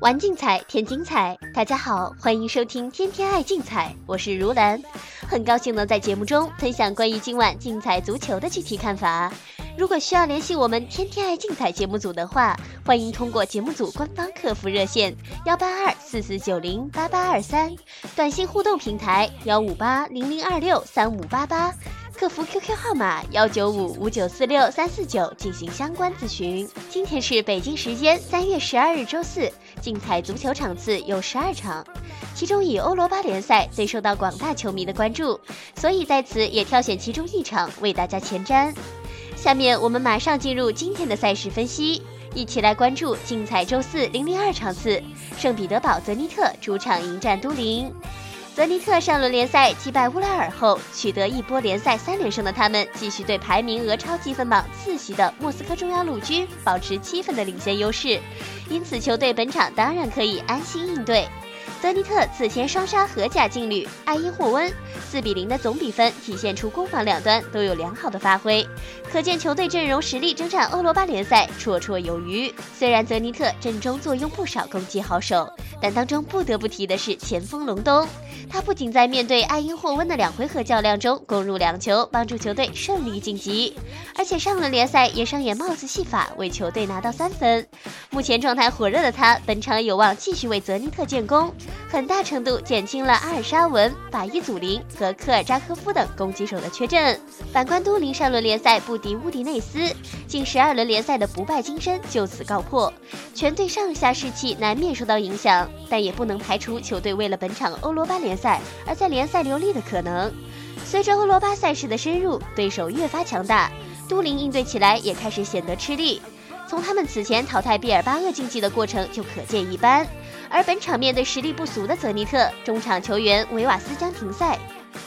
玩竞彩添精彩，大家好，欢迎收听天天爱竞彩，我是如兰，很高兴能在节目中分享关于今晚竞彩足球的具体看法。如果需要联系我们天天爱竞彩节目组的话，欢迎通过节目组官方客服热线幺八二四四九零八八二三，短信互动平台幺五八零零二六三五八八。客服 QQ 号码幺九五五九四六三四九进行相关咨询。今天是北京时间三月十二日周四，竞彩足球场次有十二场，其中以欧罗巴联赛最受到广大球迷的关注，所以在此也挑选其中一场为大家前瞻。下面我们马上进入今天的赛事分析，一起来关注竞彩周四零零二场次，圣彼得堡泽尼特主场迎战都灵。泽尼特上轮联赛击败乌拉尔后，取得一波联赛三连胜的他们，继续对排名俄超积分榜次席的莫斯科中央陆军保持七分的领先优势，因此球队本场当然可以安心应对。泽尼特此前双杀荷甲劲旅埃因霍温，四比零的总比分体现出攻防两端都有良好的发挥，可见球队阵容实力征战欧罗巴联赛绰绰有余。虽然泽尼特阵中坐拥不少攻击好手，但当中不得不提的是前锋隆东，他不仅在面对埃因霍温的两回合较量中攻入两球，帮助球队顺利晋级，而且上轮联赛也上演帽子戏法，为球队拿到三分。目前状态火热的他，本场有望继续为泽尼特建功。很大程度减轻了阿尔沙文、法伊祖林和科尔扎科夫等攻击手的缺阵。反观都灵上轮联赛不敌乌迪内斯，近十二轮联赛的不败金身就此告破，全队上下士气难免受到影响。但也不能排除球队为了本场欧罗巴联赛而在联赛留力的可能。随着欧罗巴赛事的深入，对手越发强大，都灵应对起来也开始显得吃力。从他们此前淘汰毕尔巴鄂竞技的过程就可见一斑。而本场面对实力不俗的泽尼特，中场球员维瓦斯将停赛，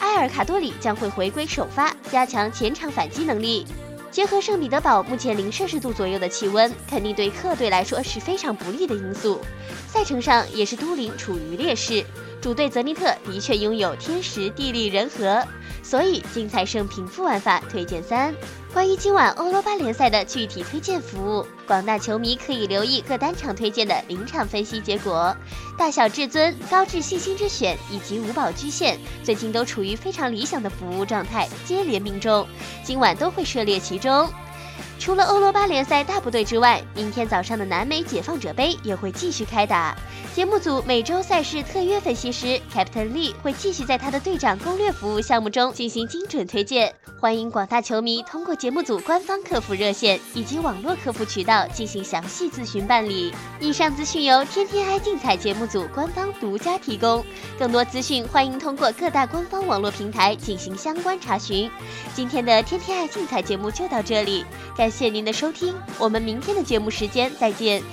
埃尔卡多里将会回归首发，加强前场反击能力。结合圣彼得堡目前零摄氏度左右的气温，肯定对客队来说是非常不利的因素。赛程上也是都灵处于劣势，主队泽尼特的确拥有天时地利人和。所以精彩胜平负玩法推荐三。关于今晚欧罗巴联赛的具体推荐服务，广大球迷可以留意各单场推荐的临场分析结果。大小至尊、高智信心之选以及五宝居线最近都处于非常理想的服务状态，接连命中，今晚都会涉猎其中。除了欧罗巴联赛大部队之外，明天早上的南美解放者杯也会继续开打。节目组每周赛事特约分析师 Captain Lee 会继续在他的队长攻略服务项目中进行精准推荐，欢迎广大球迷通过节目组官方客服热线以及网络客服渠道进行详细咨询办理。以上资讯由天天爱竞彩节目组官方独家提供，更多资讯欢迎通过各大官方网络平台进行相关查询。今天的天天爱竞彩节目就到这里，感谢您的收听，我们明天的节目时间再见。